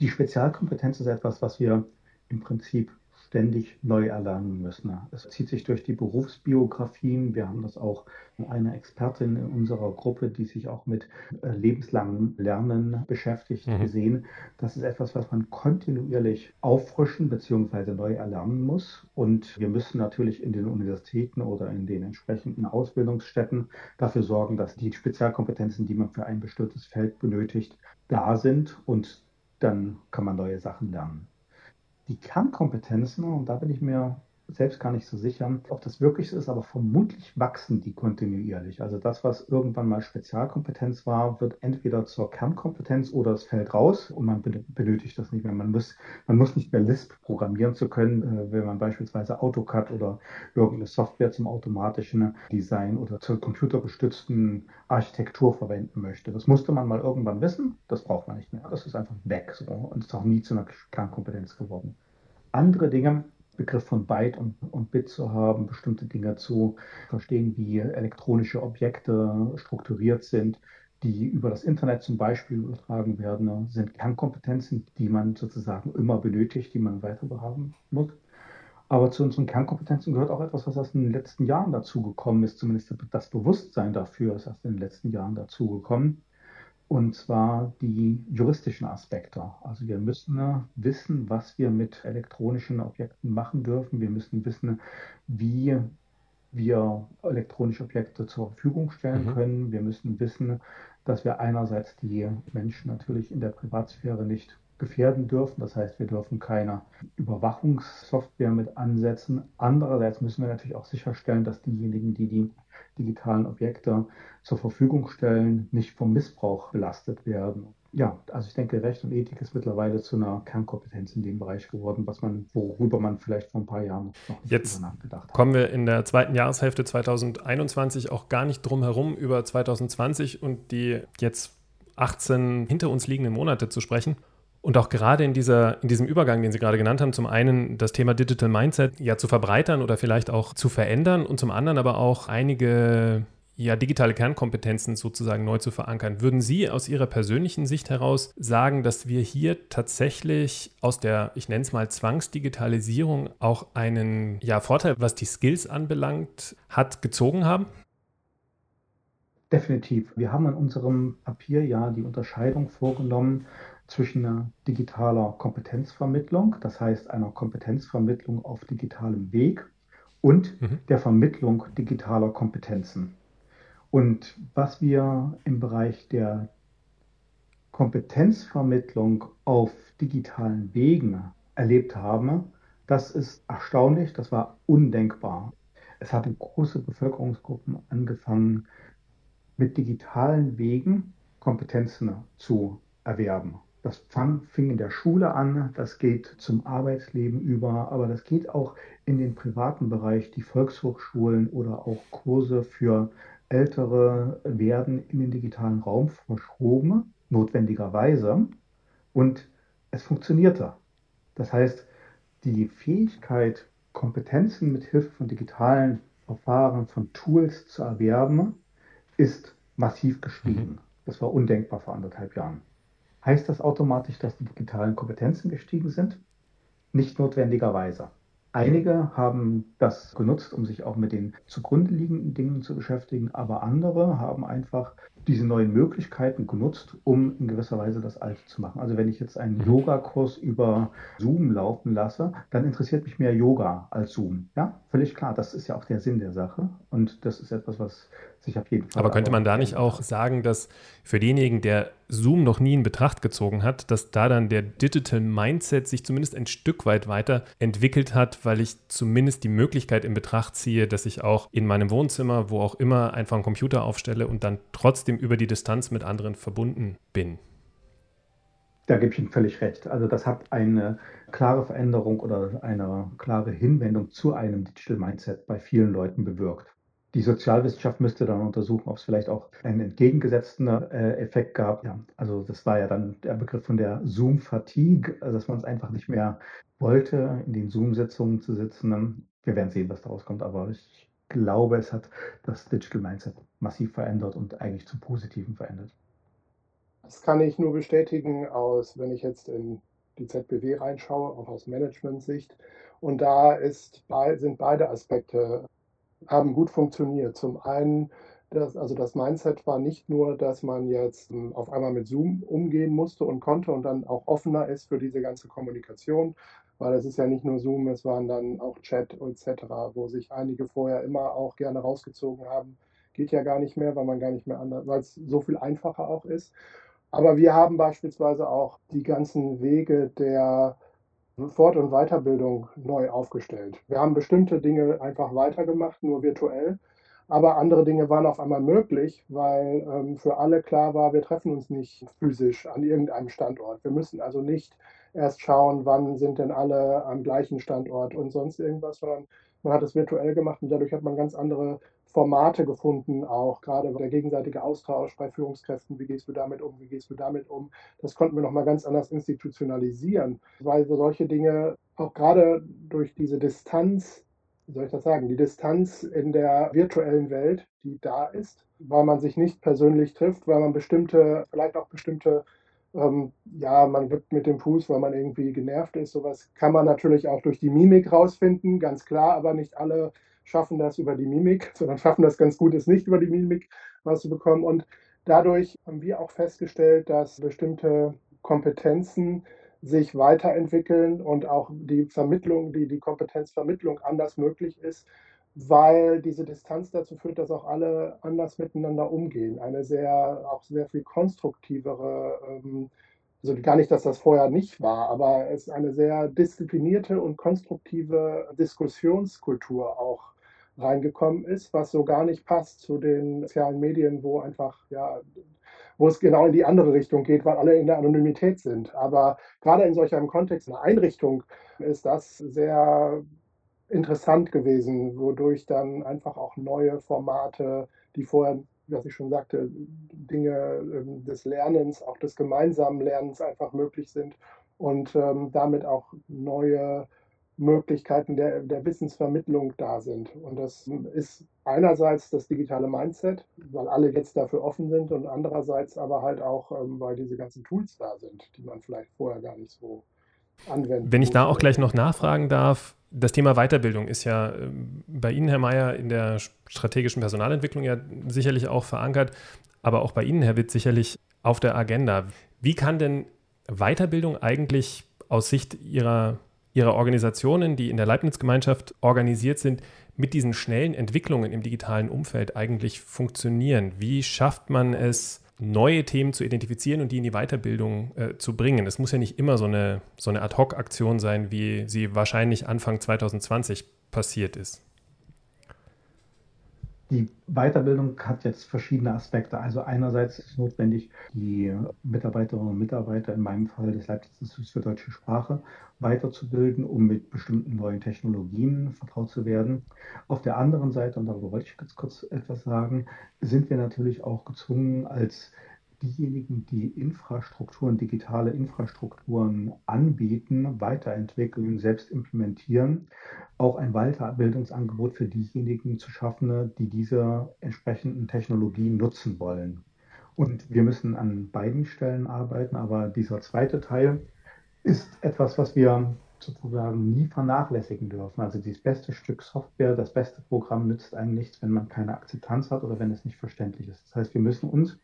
Die Spezialkompetenz ist etwas, was wir im Prinzip ständig neu erlernen müssen. Es zieht sich durch die Berufsbiografien. Wir haben das auch eine Expertin in unserer Gruppe, die sich auch mit äh, lebenslangem Lernen beschäftigt, mhm. gesehen. Das ist etwas, was man kontinuierlich auffrischen bzw. neu erlernen muss. Und wir müssen natürlich in den Universitäten oder in den entsprechenden Ausbildungsstätten dafür sorgen, dass die Spezialkompetenzen, die man für ein bestimmtes Feld benötigt, da sind und dann kann man neue Sachen lernen die Kernkompetenzen, und da bin ich mir selbst gar nicht so sicher, ob das wirklich so ist, aber vermutlich wachsen die kontinuierlich. Also das, was irgendwann mal Spezialkompetenz war, wird entweder zur Kernkompetenz oder es fällt raus und man benötigt das nicht mehr. Man muss, man muss nicht mehr Lisp programmieren zu können, äh, wenn man beispielsweise AutoCAD oder irgendeine Software zum automatischen Design oder zur computergestützten Architektur verwenden möchte. Das musste man mal irgendwann wissen, das braucht man nicht mehr. Das ist einfach weg so und ist auch nie zu einer Kernkompetenz geworden. Andere Dinge, Begriff von Byte und, und Bit zu haben, bestimmte Dinge zu verstehen, wie elektronische Objekte strukturiert sind, die über das Internet zum Beispiel übertragen werden, sind Kernkompetenzen, die man sozusagen immer benötigt, die man weiter haben muss. Aber zu unseren Kernkompetenzen gehört auch etwas, was erst in den letzten Jahren dazugekommen ist, zumindest das Bewusstsein dafür ist erst in den letzten Jahren dazugekommen und zwar die juristischen Aspekte. Also wir müssen wissen, was wir mit elektronischen Objekten machen dürfen. Wir müssen wissen, wie wir elektronische Objekte zur Verfügung stellen mhm. können. Wir müssen wissen, dass wir einerseits die Menschen natürlich in der Privatsphäre nicht gefährden dürfen. Das heißt, wir dürfen keine Überwachungssoftware mit ansetzen. Andererseits müssen wir natürlich auch sicherstellen, dass diejenigen, die die digitalen Objekte zur Verfügung stellen, nicht vom Missbrauch belastet werden. Ja, also ich denke, Recht und Ethik ist mittlerweile zu einer Kernkompetenz in dem Bereich geworden, was man, worüber man vielleicht vor ein paar Jahren noch nicht Jetzt nachgedacht hat. Kommen wir in der zweiten Jahreshälfte 2021 auch gar nicht drum herum, über 2020 und die jetzt 18 hinter uns liegenden Monate zu sprechen. Und auch gerade in, dieser, in diesem Übergang, den Sie gerade genannt haben, zum einen das Thema Digital Mindset ja zu verbreitern oder vielleicht auch zu verändern und zum anderen aber auch einige ja, digitale Kernkompetenzen sozusagen neu zu verankern. Würden Sie aus Ihrer persönlichen Sicht heraus sagen, dass wir hier tatsächlich aus der, ich nenne es mal, Zwangsdigitalisierung auch einen ja, Vorteil, was die Skills anbelangt, hat, gezogen haben? Definitiv. Wir haben in unserem Papier ja die Unterscheidung vorgenommen zwischen einer digitaler Kompetenzvermittlung, das heißt einer Kompetenzvermittlung auf digitalem Weg und mhm. der Vermittlung digitaler Kompetenzen. Und was wir im Bereich der Kompetenzvermittlung auf digitalen Wegen erlebt haben, das ist erstaunlich, das war undenkbar. Es hatten große Bevölkerungsgruppen angefangen, mit digitalen Wegen Kompetenzen zu erwerben. Das fing in der Schule an, das geht zum Arbeitsleben über, aber das geht auch in den privaten Bereich. Die Volkshochschulen oder auch Kurse für Ältere werden in den digitalen Raum verschoben, notwendigerweise. Und es funktionierte. Das heißt, die Fähigkeit, Kompetenzen mit Hilfe von digitalen Verfahren, von Tools zu erwerben, ist massiv gestiegen. Mhm. Das war undenkbar vor anderthalb Jahren. Heißt das automatisch, dass die digitalen Kompetenzen gestiegen sind? Nicht notwendigerweise. Einige haben das genutzt, um sich auch mit den zugrunde liegenden Dingen zu beschäftigen, aber andere haben einfach diese neuen Möglichkeiten genutzt, um in gewisser Weise das Alte zu machen. Also wenn ich jetzt einen mhm. Yogakurs über Zoom laufen lasse, dann interessiert mich mehr Yoga als Zoom. Ja, völlig klar. Das ist ja auch der Sinn der Sache. Und das ist etwas, was sich auf jeden Fall. Aber könnte man da nicht auch sagen, dass für denjenigen, der Zoom noch nie in Betracht gezogen hat, dass da dann der Digital Mindset sich zumindest ein Stück weit weiterentwickelt hat, weil ich zumindest die Möglichkeit in Betracht ziehe, dass ich auch in meinem Wohnzimmer, wo auch immer, einfach einen Computer aufstelle und dann trotzdem über die Distanz mit anderen verbunden bin? Da gebe ich Ihnen völlig recht. Also das hat eine klare Veränderung oder eine klare Hinwendung zu einem Digital Mindset bei vielen Leuten bewirkt. Die Sozialwissenschaft müsste dann untersuchen, ob es vielleicht auch einen entgegengesetzten äh, Effekt gab. Ja, also das war ja dann der Begriff von der Zoom-Fatigue, also dass man es einfach nicht mehr wollte, in den Zoom-Sitzungen zu sitzen. Wir werden sehen, was daraus kommt, aber ich glaube, es hat das Digital Mindset massiv verändert und eigentlich zum Positiven verändert. Das kann ich nur bestätigen aus, wenn ich jetzt in die ZBW reinschaue, auch aus Management-Sicht. Und da ist, sind beide Aspekte, haben gut funktioniert. Zum einen, das, also das Mindset war nicht nur, dass man jetzt hm, auf einmal mit Zoom umgehen musste und konnte und dann auch offener ist für diese ganze Kommunikation, weil es ist ja nicht nur Zoom, es waren dann auch Chat etc., wo sich einige vorher immer auch gerne rausgezogen haben. Geht ja gar nicht mehr, weil man gar nicht mehr anders, weil es so viel einfacher auch ist. Aber wir haben beispielsweise auch die ganzen Wege der Fort- und Weiterbildung neu aufgestellt. Wir haben bestimmte Dinge einfach weitergemacht, nur virtuell. Aber andere Dinge waren auf einmal möglich, weil ähm, für alle klar war, wir treffen uns nicht physisch an irgendeinem Standort. Wir müssen also nicht erst schauen, wann sind denn alle am gleichen Standort und sonst irgendwas, sondern man hat es virtuell gemacht und dadurch hat man ganz andere Formate gefunden, auch gerade der gegenseitige Austausch bei Führungskräften. Wie gehst du damit um? Wie gehst du damit um? Das konnten wir nochmal ganz anders institutionalisieren, weil solche Dinge auch gerade durch diese Distanz, wie soll ich das sagen, die Distanz in der virtuellen Welt, die da ist, weil man sich nicht persönlich trifft, weil man bestimmte, vielleicht auch bestimmte ähm, ja, man wippt mit dem Fuß, weil man irgendwie genervt ist. Sowas kann man natürlich auch durch die Mimik rausfinden, ganz klar, aber nicht alle schaffen das über die Mimik, <laughs> sondern schaffen das ganz gut, es nicht über die Mimik rauszubekommen. Und dadurch haben wir auch festgestellt, dass bestimmte Kompetenzen sich weiterentwickeln und auch die Vermittlung, die, die Kompetenzvermittlung anders möglich ist, weil diese Distanz dazu führt, dass auch alle anders miteinander umgehen. Eine sehr, auch sehr viel konstruktivere, ähm, also gar nicht, dass das vorher nicht war, aber es ist eine sehr disziplinierte und konstruktive Diskussionskultur auch reingekommen ist, was so gar nicht passt zu den sozialen Medien, wo einfach, ja, wo es genau in die andere Richtung geht, weil alle in der Anonymität sind. Aber gerade in solch einem Kontext, einer Einrichtung, ist das sehr interessant gewesen, wodurch dann einfach auch neue Formate, die vorher, was ich schon sagte, Dinge ähm, des Lernens, auch des gemeinsamen Lernens einfach möglich sind und ähm, damit auch neue Möglichkeiten der, der Wissensvermittlung da sind. Und das ist einerseits das digitale Mindset, weil alle jetzt dafür offen sind und andererseits aber halt auch, ähm, weil diese ganzen Tools da sind, die man vielleicht vorher gar nicht so anwenden. Wenn ich da auch gleich noch nachfragen darf, das Thema Weiterbildung ist ja ähm, bei Ihnen, Herr Mayer, in der strategischen Personalentwicklung ja sicherlich auch verankert, aber auch bei Ihnen, Herr Witt, sicherlich auf der Agenda. Wie kann denn Weiterbildung eigentlich aus Sicht Ihrer, Ihrer Organisationen, die in der Leibniz-Gemeinschaft organisiert sind, mit diesen schnellen Entwicklungen im digitalen Umfeld eigentlich funktionieren? Wie schafft man es, neue Themen zu identifizieren und die in die Weiterbildung äh, zu bringen. Es muss ja nicht immer so eine, so eine Ad-Hoc-Aktion sein, wie sie wahrscheinlich Anfang 2020 passiert ist. Die Weiterbildung hat jetzt verschiedene Aspekte. Also einerseits ist es notwendig, die Mitarbeiterinnen und Mitarbeiter, in meinem Fall des Leibniz-Instituts für deutsche Sprache, weiterzubilden, um mit bestimmten neuen Technologien vertraut zu werden. Auf der anderen Seite, und darüber wollte ich ganz kurz etwas sagen, sind wir natürlich auch gezwungen, als diejenigen, die Infrastrukturen, digitale Infrastrukturen anbieten, weiterentwickeln, selbst implementieren, auch ein Weiterbildungsangebot für diejenigen zu schaffen, die diese entsprechenden Technologien nutzen wollen. Und wir müssen an beiden Stellen arbeiten, aber dieser zweite Teil ist etwas, was wir sozusagen nie vernachlässigen dürfen. Also das beste Stück Software, das beste Programm nützt einem nichts, wenn man keine Akzeptanz hat oder wenn es nicht verständlich ist. Das heißt, wir müssen uns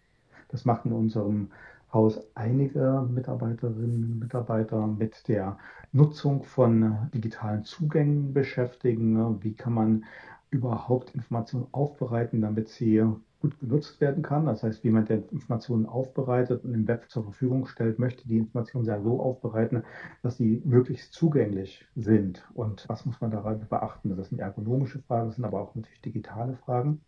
das machen in unserem Haus einige Mitarbeiterinnen und Mitarbeiter mit der Nutzung von digitalen Zugängen beschäftigen. Wie kann man überhaupt Informationen aufbereiten, damit sie gut genutzt werden kann. Das heißt, wie man der Informationen aufbereitet und im Web zur Verfügung stellt, möchte die Informationen sehr so aufbereiten, dass sie möglichst zugänglich sind. Und was muss man dabei beachten? Das sind ergonomische Fragen, das sind aber auch natürlich digitale Fragen.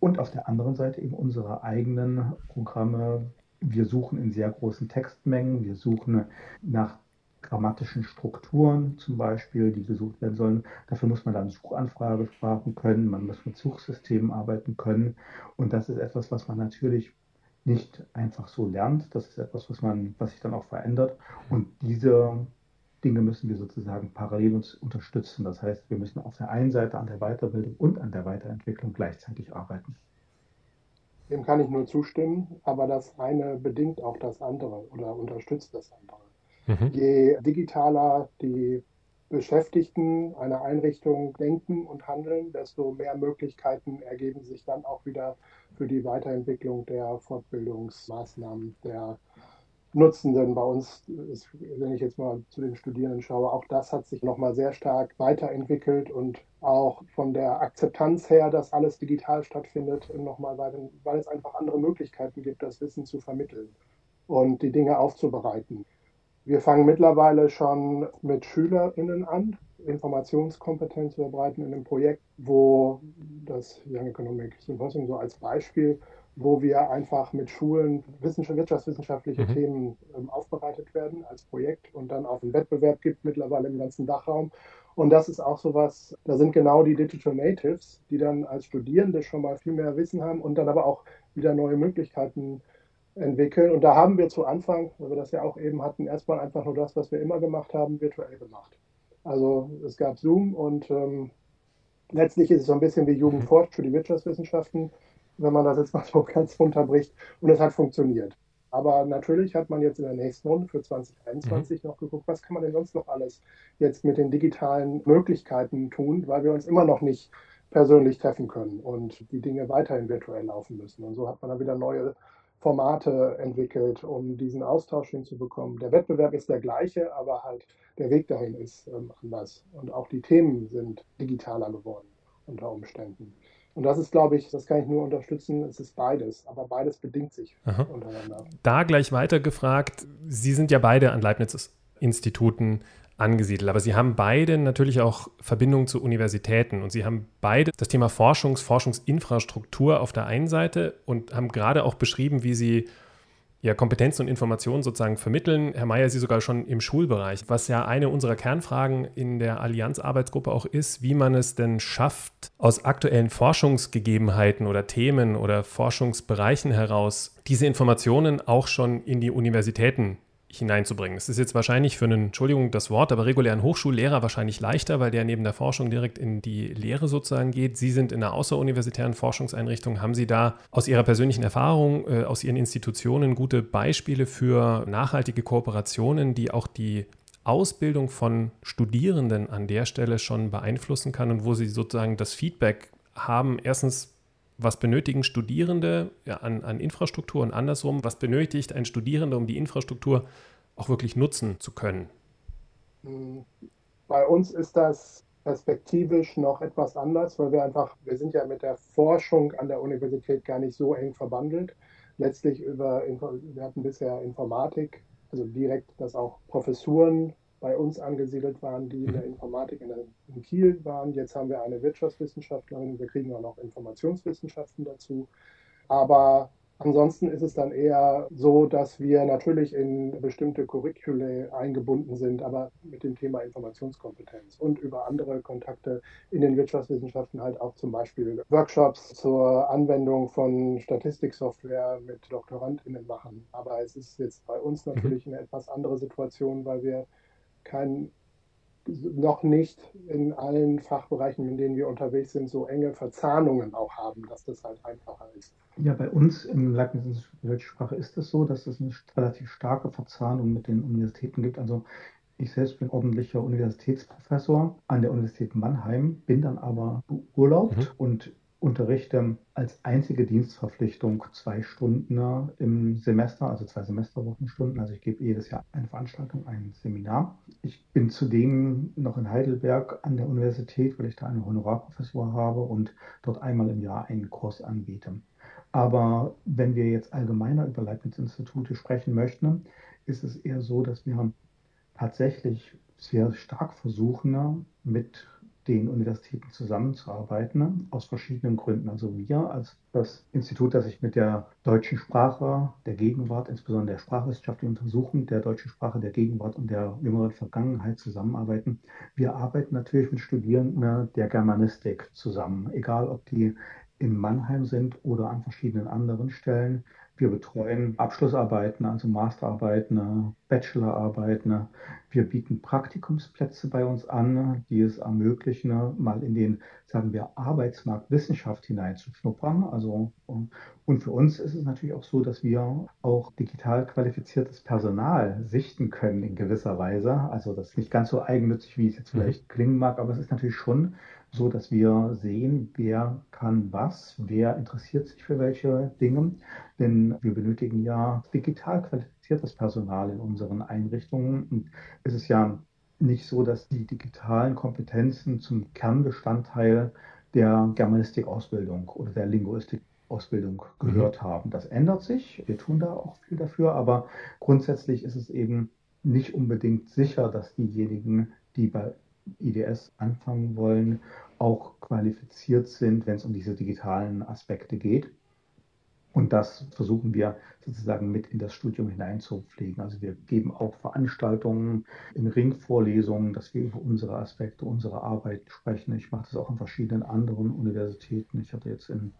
Und auf der anderen Seite eben unsere eigenen Programme. Wir suchen in sehr großen Textmengen, wir suchen nach grammatischen Strukturen zum Beispiel, die gesucht werden sollen. Dafür muss man dann Suchanfrage fragen können, man muss mit Suchsystemen arbeiten können. Und das ist etwas, was man natürlich nicht einfach so lernt. Das ist etwas, was man, was sich dann auch verändert. Und diese Dinge müssen wir sozusagen parallel uns unterstützen. Das heißt, wir müssen auf der einen Seite an der Weiterbildung und an der Weiterentwicklung gleichzeitig arbeiten. Dem kann ich nur zustimmen, aber das eine bedingt auch das andere oder unterstützt das andere. Mhm. Je digitaler die Beschäftigten einer Einrichtung denken und handeln, desto mehr Möglichkeiten ergeben sich dann auch wieder für die Weiterentwicklung der Fortbildungsmaßnahmen der Nutzenden bei uns, ist, wenn ich jetzt mal zu den Studierenden schaue, auch das hat sich nochmal sehr stark weiterentwickelt und auch von der Akzeptanz her, dass alles digital stattfindet, nochmal, weil, weil es einfach andere Möglichkeiten gibt, das Wissen zu vermitteln und die Dinge aufzubereiten. Wir fangen mittlerweile schon mit SchülerInnen an, Informationskompetenz zu verbreiten in einem Projekt, wo das Young Economic Symposium so als Beispiel, wo wir einfach mit Schulen wirtschaftswissenschaftliche mhm. Themen ähm, aufbereitet werden als Projekt und dann auch einen Wettbewerb gibt mittlerweile im ganzen Dachraum. Und das ist auch sowas, da sind genau die Digital Natives, die dann als Studierende schon mal viel mehr Wissen haben und dann aber auch wieder neue Möglichkeiten entwickeln. Und da haben wir zu Anfang, weil wir das ja auch eben hatten, erstmal einfach nur das, was wir immer gemacht haben, virtuell gemacht. Also es gab Zoom und ähm, letztlich ist es so ein bisschen wie Jugend forscht für die Wirtschaftswissenschaften, wenn man das jetzt mal <laughs> so ganz runterbricht. Und es hat funktioniert. Aber natürlich hat man jetzt in der nächsten Runde für 2021 mhm. noch geguckt, was kann man denn sonst noch alles jetzt mit den digitalen Möglichkeiten tun, weil wir uns immer noch nicht persönlich treffen können und die Dinge weiterhin virtuell laufen müssen. Und so hat man dann wieder neue Formate entwickelt, um diesen Austausch hinzubekommen. Der Wettbewerb ist der gleiche, aber halt der Weg dahin ist ähm, anders. Und auch die Themen sind digitaler geworden unter Umständen. Und das ist, glaube ich, das kann ich nur unterstützen, es ist beides, aber beides bedingt sich Aha. untereinander. Da gleich weiter gefragt, Sie sind ja beide an Leibniz-Instituten angesiedelt. Aber sie haben beide natürlich auch Verbindungen zu Universitäten und sie haben beide das Thema Forschungs-, Forschungsinfrastruktur auf der einen Seite und haben gerade auch beschrieben, wie sie ja, Kompetenzen und Informationen sozusagen vermitteln. Herr Mayer, Sie sogar schon im Schulbereich, was ja eine unserer Kernfragen in der Allianz-Arbeitsgruppe auch ist, wie man es denn schafft, aus aktuellen Forschungsgegebenheiten oder Themen oder Forschungsbereichen heraus diese Informationen auch schon in die Universitäten hineinzubringen. Es ist jetzt wahrscheinlich für einen, Entschuldigung, das Wort, aber regulären Hochschullehrer wahrscheinlich leichter, weil der neben der Forschung direkt in die Lehre sozusagen geht. Sie sind in einer außeruniversitären Forschungseinrichtung. Haben Sie da aus Ihrer persönlichen Erfahrung, äh, aus Ihren Institutionen gute Beispiele für nachhaltige Kooperationen, die auch die Ausbildung von Studierenden an der Stelle schon beeinflussen kann und wo Sie sozusagen das Feedback haben, erstens was benötigen Studierende ja, an, an Infrastruktur und andersrum, was benötigt ein Studierender, um die Infrastruktur auch wirklich nutzen zu können? Bei uns ist das perspektivisch noch etwas anders, weil wir einfach, wir sind ja mit der Forschung an der Universität gar nicht so eng verbandelt. Letztlich über, wir hatten bisher Informatik, also direkt, dass auch Professuren bei uns angesiedelt waren, die in der mhm. Informatik in, der, in, Kiel waren. Jetzt haben wir eine Wirtschaftswissenschaftlerin, wir kriegen auch noch Informationswissenschaften dazu. Aber ansonsten ist es dann eher so, dass wir natürlich in bestimmte Curricula eingebunden sind, aber mit dem Thema Informationskompetenz und über andere Kontakte in den Wirtschaftswissenschaften halt auch zum Beispiel Workshops zur Anwendung von Statistiksoftware mit DoktorandInnen machen. Aber es ist jetzt bei uns mhm. natürlich eine etwas andere Situation, weil wir kein, noch nicht in allen Fachbereichen, in denen wir unterwegs sind, so enge Verzahnungen auch haben, dass das halt einfacher ist. Ja, bei uns im Leibniz für Deutsche Sprache ist es so, dass es eine relativ starke Verzahnung mit den Universitäten gibt. Also ich selbst bin ordentlicher Universitätsprofessor an der Universität Mannheim, bin dann aber beurlaubt mhm. und unterrichte als einzige Dienstverpflichtung zwei Stunden im Semester, also zwei Semesterwochenstunden. Also ich gebe jedes Jahr eine Veranstaltung, ein Seminar. Ich bin zudem noch in Heidelberg an der Universität, weil ich da eine Honorarprofessur habe und dort einmal im Jahr einen Kurs anbiete. Aber wenn wir jetzt allgemeiner über Leibniz-Institute sprechen möchten, ist es eher so, dass wir tatsächlich sehr stark versuchen, mit den Universitäten zusammenzuarbeiten, aus verschiedenen Gründen. Also wir als das Institut, das sich mit der deutschen Sprache der Gegenwart, insbesondere der sprachwissenschaftlichen Untersuchung der deutschen Sprache der Gegenwart und der jüngeren Vergangenheit zusammenarbeiten. Wir arbeiten natürlich mit Studierenden der Germanistik zusammen, egal ob die in Mannheim sind oder an verschiedenen anderen Stellen. Wir betreuen Abschlussarbeiten, also Masterarbeiten, Bachelorarbeiten. Wir bieten Praktikumsplätze bei uns an, die es ermöglichen, mal in den, sagen wir, Arbeitsmarkt Wissenschaft hineinzuschnuppern. Also, und für uns ist es natürlich auch so, dass wir auch digital qualifiziertes Personal sichten können in gewisser Weise. Also das ist nicht ganz so eigennützig, wie es jetzt mhm. vielleicht klingen mag, aber es ist natürlich schon so dass wir sehen, wer kann was, wer interessiert sich für welche Dinge. Denn wir benötigen ja digital qualifiziertes Personal in unseren Einrichtungen. Und es ist ja nicht so, dass die digitalen Kompetenzen zum Kernbestandteil der Germanistik-Ausbildung oder der Linguistik-Ausbildung gehört mhm. haben. Das ändert sich. Wir tun da auch viel dafür. Aber grundsätzlich ist es eben nicht unbedingt sicher, dass diejenigen, die bei IDS anfangen wollen, auch qualifiziert sind, wenn es um diese digitalen Aspekte geht. Und das versuchen wir sozusagen mit in das Studium hineinzupflegen. Also wir geben auch Veranstaltungen in Ringvorlesungen, dass wir über unsere Aspekte, unsere Arbeit sprechen. Ich mache das auch an verschiedenen anderen Universitäten. Ich hatte jetzt in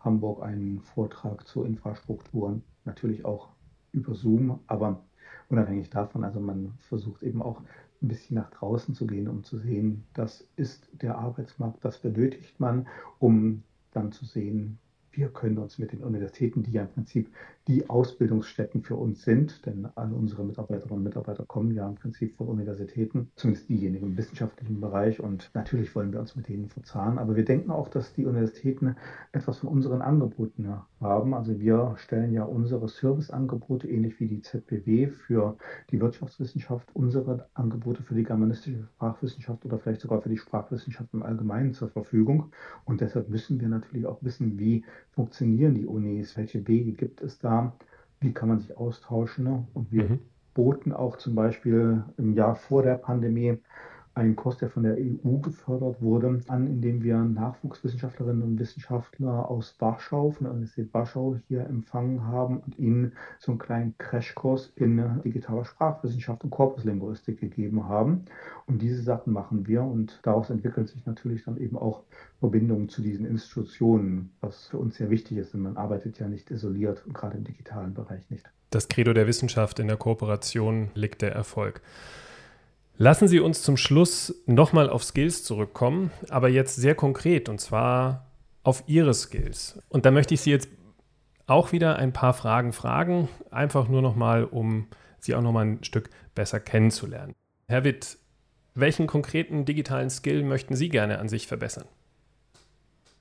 Hamburg einen Vortrag zu Infrastrukturen, natürlich auch über Zoom, aber unabhängig davon, also man versucht eben auch ein bisschen nach draußen zu gehen, um zu sehen, das ist der Arbeitsmarkt, das benötigt man, um dann zu sehen, wir können uns mit den Universitäten, die ja im Prinzip die Ausbildungsstätten für uns sind, denn alle unsere Mitarbeiterinnen und Mitarbeiter kommen ja im Prinzip von Universitäten, zumindest diejenigen im wissenschaftlichen Bereich und natürlich wollen wir uns mit denen verzahnen, aber wir denken auch, dass die Universitäten etwas von unseren Angeboten haben. Also wir stellen ja unsere Serviceangebote ähnlich wie die ZBW für die Wirtschaftswissenschaft, unsere Angebote für die germanistische Sprachwissenschaft oder vielleicht sogar für die Sprachwissenschaft im Allgemeinen zur Verfügung und deshalb müssen wir natürlich auch wissen, wie funktionieren die Unis, welche Wege gibt es da, wie kann man sich austauschen. Ne? Und wir mhm. boten auch zum Beispiel im Jahr vor der Pandemie einen Kurs, der von der EU gefördert wurde, an, indem wir Nachwuchswissenschaftlerinnen und Wissenschaftler aus Warschau, von der Universität Warschau hier empfangen haben und ihnen so einen kleinen Crashkurs in digitaler Sprachwissenschaft und Korpuslinguistik gegeben haben. Und diese Sachen machen wir und daraus entwickelt sich natürlich dann eben auch Verbindungen zu diesen Institutionen, was für uns sehr wichtig ist, denn man arbeitet ja nicht isoliert und gerade im digitalen Bereich nicht. Das Credo der Wissenschaft in der Kooperation liegt der Erfolg. Lassen Sie uns zum Schluss nochmal auf Skills zurückkommen, aber jetzt sehr konkret und zwar auf Ihre Skills. Und da möchte ich Sie jetzt auch wieder ein paar Fragen fragen, einfach nur nochmal, um Sie auch nochmal ein Stück besser kennenzulernen. Herr Witt, welchen konkreten digitalen Skill möchten Sie gerne an sich verbessern?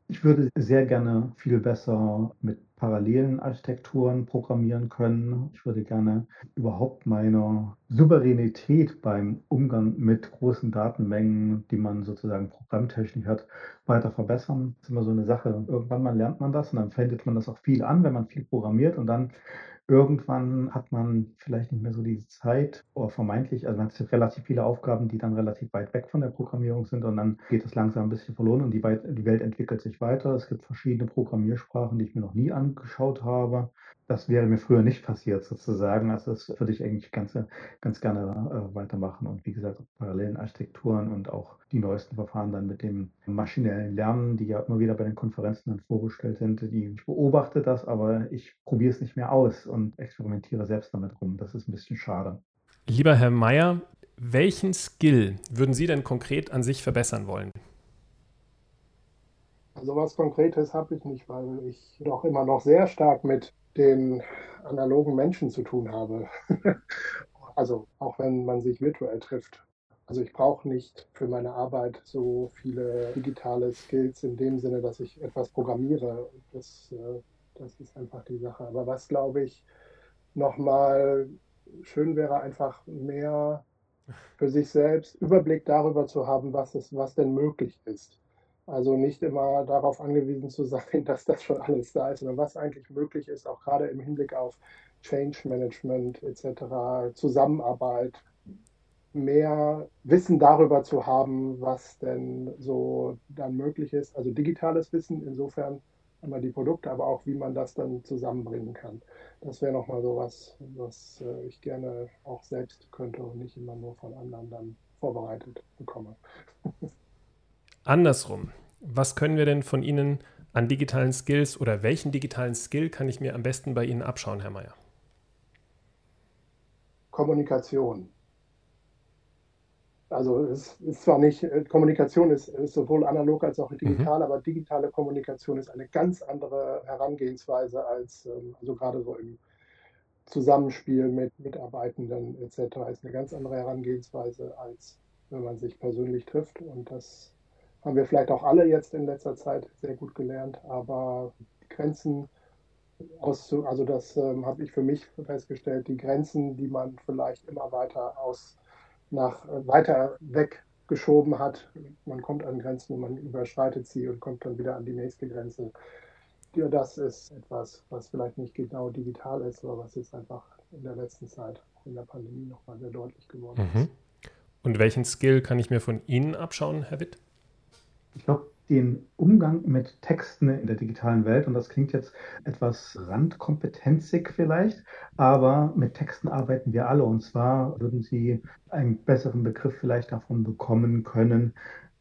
Ich würde sehr gerne viel besser mit parallelen Architekturen programmieren können. Ich würde gerne überhaupt meine Souveränität beim Umgang mit großen Datenmengen, die man sozusagen programmtechnisch hat, weiter verbessern. Das ist immer so eine Sache. Irgendwann mal lernt man das und dann wendet man das auch viel an, wenn man viel programmiert und dann Irgendwann hat man vielleicht nicht mehr so diese Zeit oder vermeintlich, also man hat relativ viele Aufgaben, die dann relativ weit weg von der Programmierung sind und dann geht es langsam ein bisschen verloren und die, die Welt entwickelt sich weiter. Es gibt verschiedene Programmiersprachen, die ich mir noch nie angeschaut habe. Das wäre mir früher nicht passiert sozusagen. Also das würde ich eigentlich ganz, ganz gerne äh, weitermachen. Und wie gesagt, parallelen Architekturen und auch die neuesten Verfahren dann mit dem maschinellen Lernen, die ja immer wieder bei den Konferenzen dann vorgestellt sind. Die, ich beobachte das, aber ich probiere es nicht mehr aus und experimentiere selbst damit rum. Das ist ein bisschen schade. Lieber Herr Mayer, welchen Skill würden Sie denn konkret an sich verbessern wollen? Also was Konkretes habe ich nicht, weil ich doch immer noch sehr stark mit den analogen Menschen zu tun habe. <laughs> also auch wenn man sich virtuell trifft. Also ich brauche nicht für meine Arbeit so viele digitale Skills in dem Sinne, dass ich etwas programmiere. Das, äh, das ist einfach die Sache. Aber was, glaube ich, nochmal schön wäre, einfach mehr für sich selbst Überblick darüber zu haben, was, es, was denn möglich ist. Also nicht immer darauf angewiesen zu sein, <laughs> dass das schon alles da ist, sondern was eigentlich möglich ist, auch gerade im Hinblick auf Change Management etc., Zusammenarbeit, mehr Wissen darüber zu haben, was denn so dann möglich ist. Also digitales Wissen, insofern einmal die Produkte, aber auch wie man das dann zusammenbringen kann. Das wäre nochmal so was, was äh, ich gerne auch selbst könnte und nicht immer nur von anderen dann vorbereitet bekomme. <laughs> Andersrum, was können wir denn von Ihnen an digitalen Skills oder welchen digitalen Skill kann ich mir am besten bei Ihnen abschauen, Herr Mayer? Kommunikation. Also es ist zwar nicht, äh, Kommunikation ist, ist sowohl analog als auch digital, mhm. aber digitale Kommunikation ist eine ganz andere Herangehensweise als, ähm, also gerade so im Zusammenspiel mit Mitarbeitenden etc. ist eine ganz andere Herangehensweise, als wenn man sich persönlich trifft. Und das haben wir vielleicht auch alle jetzt in letzter Zeit sehr gut gelernt, aber die Grenzen auszu, also das ähm, habe ich für mich festgestellt, die Grenzen, die man vielleicht immer weiter aus nach äh, weiter weggeschoben hat. Man kommt an Grenzen und man überschreitet sie und kommt dann wieder an die nächste Grenze. Ja, das ist etwas, was vielleicht nicht genau digital ist, aber was jetzt einfach in der letzten Zeit, in der Pandemie nochmal sehr deutlich geworden mhm. ist. Und welchen Skill kann ich mir von Ihnen abschauen, Herr Witt? Ich glaube, den Umgang mit Texten in der digitalen Welt. Und das klingt jetzt etwas randkompetenzig vielleicht, aber mit Texten arbeiten wir alle. Und zwar würden Sie einen besseren Begriff vielleicht davon bekommen können,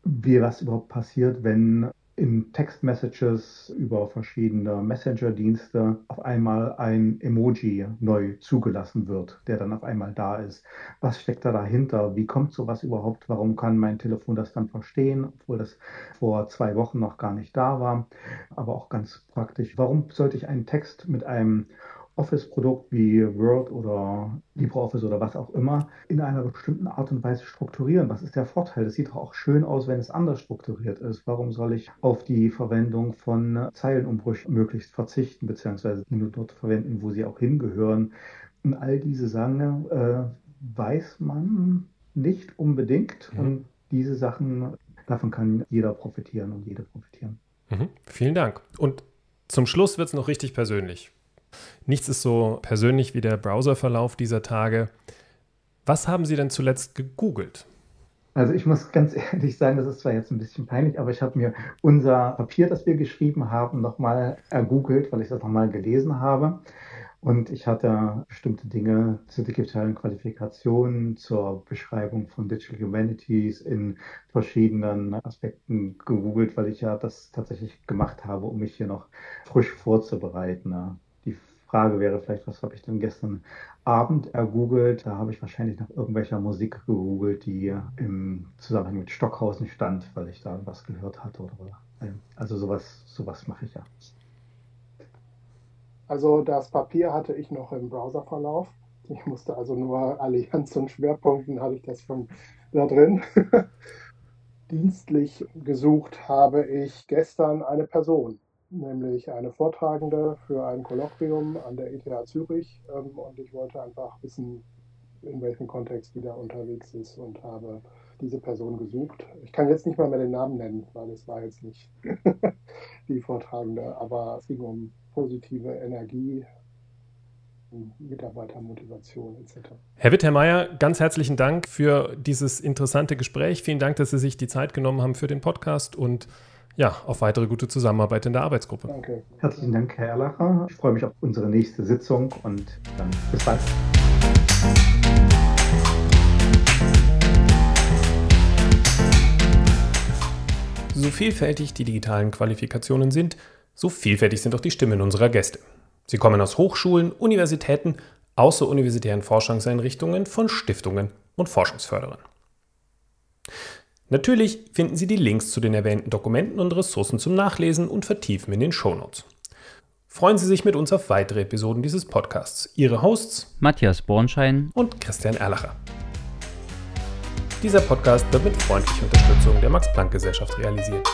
wie was überhaupt passiert, wenn in Textmessages über verschiedene Messenger-Dienste auf einmal ein Emoji neu zugelassen wird, der dann auf einmal da ist. Was steckt da dahinter? Wie kommt sowas überhaupt? Warum kann mein Telefon das dann verstehen, obwohl das vor zwei Wochen noch gar nicht da war? Aber auch ganz praktisch. Warum sollte ich einen Text mit einem Office-Produkt wie Word oder LibreOffice oder was auch immer in einer bestimmten Art und Weise strukturieren. Was ist der Vorteil? Das sieht doch auch schön aus, wenn es anders strukturiert ist. Warum soll ich auf die Verwendung von Zeilenumbrüchen möglichst verzichten, beziehungsweise nur dort verwenden, wo sie auch hingehören? Und all diese Sachen äh, weiß man nicht unbedingt. Mhm. Und diese Sachen, davon kann jeder profitieren und jede profitieren. Mhm. Vielen Dank. Und zum Schluss wird es noch richtig persönlich. Nichts ist so persönlich wie der Browserverlauf dieser Tage. Was haben Sie denn zuletzt gegoogelt? Also ich muss ganz <laughs> ehrlich sagen, das ist zwar jetzt ein bisschen peinlich, aber ich habe mir unser Papier, das wir geschrieben haben, nochmal ergoogelt, weil ich das nochmal gelesen habe. Und ich hatte bestimmte Dinge zur digitalen Qualifikation, zur Beschreibung von Digital Humanities in verschiedenen Aspekten gegoogelt, weil ich ja das tatsächlich gemacht habe, um mich hier noch frisch vorzubereiten. Frage wäre vielleicht, was habe ich denn gestern Abend ergoogelt? Da habe ich wahrscheinlich nach irgendwelcher Musik gegoogelt, die im Zusammenhang mit Stockhausen stand, weil ich da was gehört hatte. Oder, also sowas, sowas mache ich ja. Also das Papier hatte ich noch im Browserverlauf. Ich musste also nur Allianz und Schwerpunkten habe ich das schon da drin. <laughs> Dienstlich gesucht habe ich gestern eine Person nämlich eine Vortragende für ein Kolloquium an der ETH Zürich. Ähm, und ich wollte einfach wissen, in welchem Kontext die da unterwegs ist und habe diese Person gesucht. Ich kann jetzt nicht mal mehr den Namen nennen, weil es war jetzt nicht <laughs> die Vortragende, aber es ging um positive Energie, Mitarbeitermotivation etc. Herr Witt, ganz herzlichen Dank für dieses interessante Gespräch. Vielen Dank, dass Sie sich die Zeit genommen haben für den Podcast und ja, auf weitere gute Zusammenarbeit in der Arbeitsgruppe. Danke. Herzlichen Dank, Herr Erlacher. Ich freue mich auf unsere nächste Sitzung und dann bis bald. So vielfältig die digitalen Qualifikationen sind, so vielfältig sind auch die Stimmen unserer Gäste. Sie kommen aus Hochschulen, Universitäten, außeruniversitären Forschungseinrichtungen, von Stiftungen und Forschungsförderern. Natürlich finden Sie die Links zu den erwähnten Dokumenten und Ressourcen zum Nachlesen und Vertiefen in den Shownotes. Freuen Sie sich mit uns auf weitere Episoden dieses Podcasts. Ihre Hosts Matthias Bornschein und Christian Erlacher. Dieser Podcast wird mit freundlicher Unterstützung der Max-Planck-Gesellschaft realisiert.